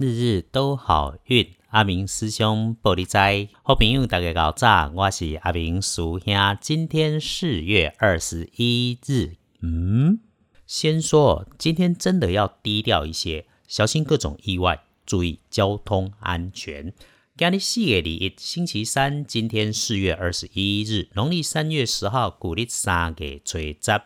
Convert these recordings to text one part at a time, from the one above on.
日日都好运。阿明师兄玻璃斋，好朋友大家搞早，我是阿明叔兄。今天四月二十一日，嗯，先说今天真的要低调一些，小心各种意外，注意交通安全。今日四月里，星期三，今天四月二十一日，农历三月十号，古历三月初十。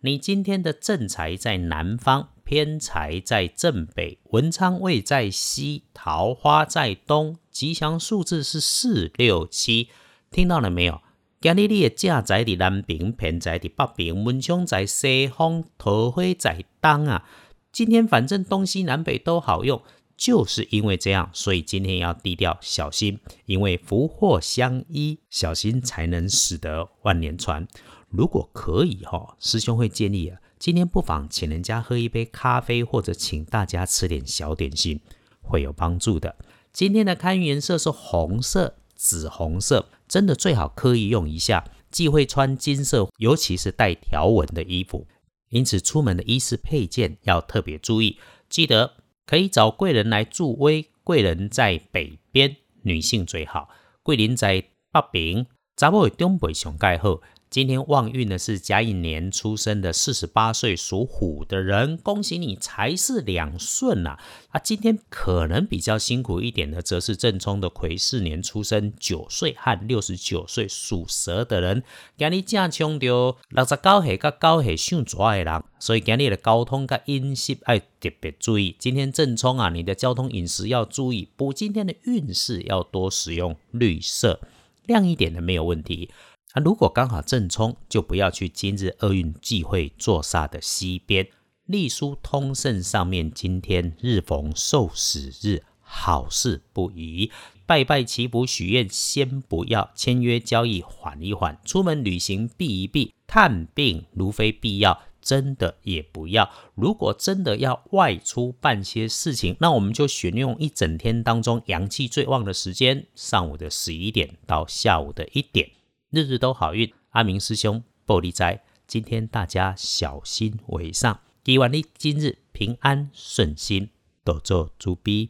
你今天的正财在南方，偏财在正北，文昌位在西，桃花在东，吉祥数字是四六七。听到了没有？今日你的正财在南边，偏财在北边，文昌在西方，桃花在东啊。今天反正东西南北都好用。就是因为这样，所以今天要低调小心，因为福祸相依，小心才能使得万年船。如果可以哈，师兄会建议啊，今天不妨请人家喝一杯咖啡，或者请大家吃点小点心，会有帮助的。今天的开运颜色是红色、紫红色，真的最好刻意用一下，忌讳穿金色，尤其是带条纹的衣服。因此，出门的衣饰配件要特别注意，记得。可以找贵人来助威，贵人在北边，女性最好；贵人在北饼，查某的中北上盖好。今天旺运呢是甲寅年出生的四十八岁属虎的人，恭喜你财势两顺呐！啊，今天可能比较辛苦一点的，则是正冲的癸巳年出生九岁和六十九岁属蛇的人。今日正冲到六十九岁甲九岁上蛇的人，所以今日的交通甲饮食要特别注意。今天正冲啊，你的交通饮食要注意，补今天的运势要多使用绿色，亮一点的没有问题。啊如果刚好正冲，就不要去今日厄运忌讳坐煞的西边。隶书通胜上面，今天日逢受死日，好事不宜。拜拜祈福许愿先不要，签约交易缓一缓，出门旅行避一避，探病如非必要，真的也不要。如果真的要外出办些事情，那我们就选用一整天当中阳气最旺的时间，上午的十一点到下午的一点。日日都好运，阿明师兄玻璃斋，今天大家小心为上，希望你今日平安顺心，多做主逼。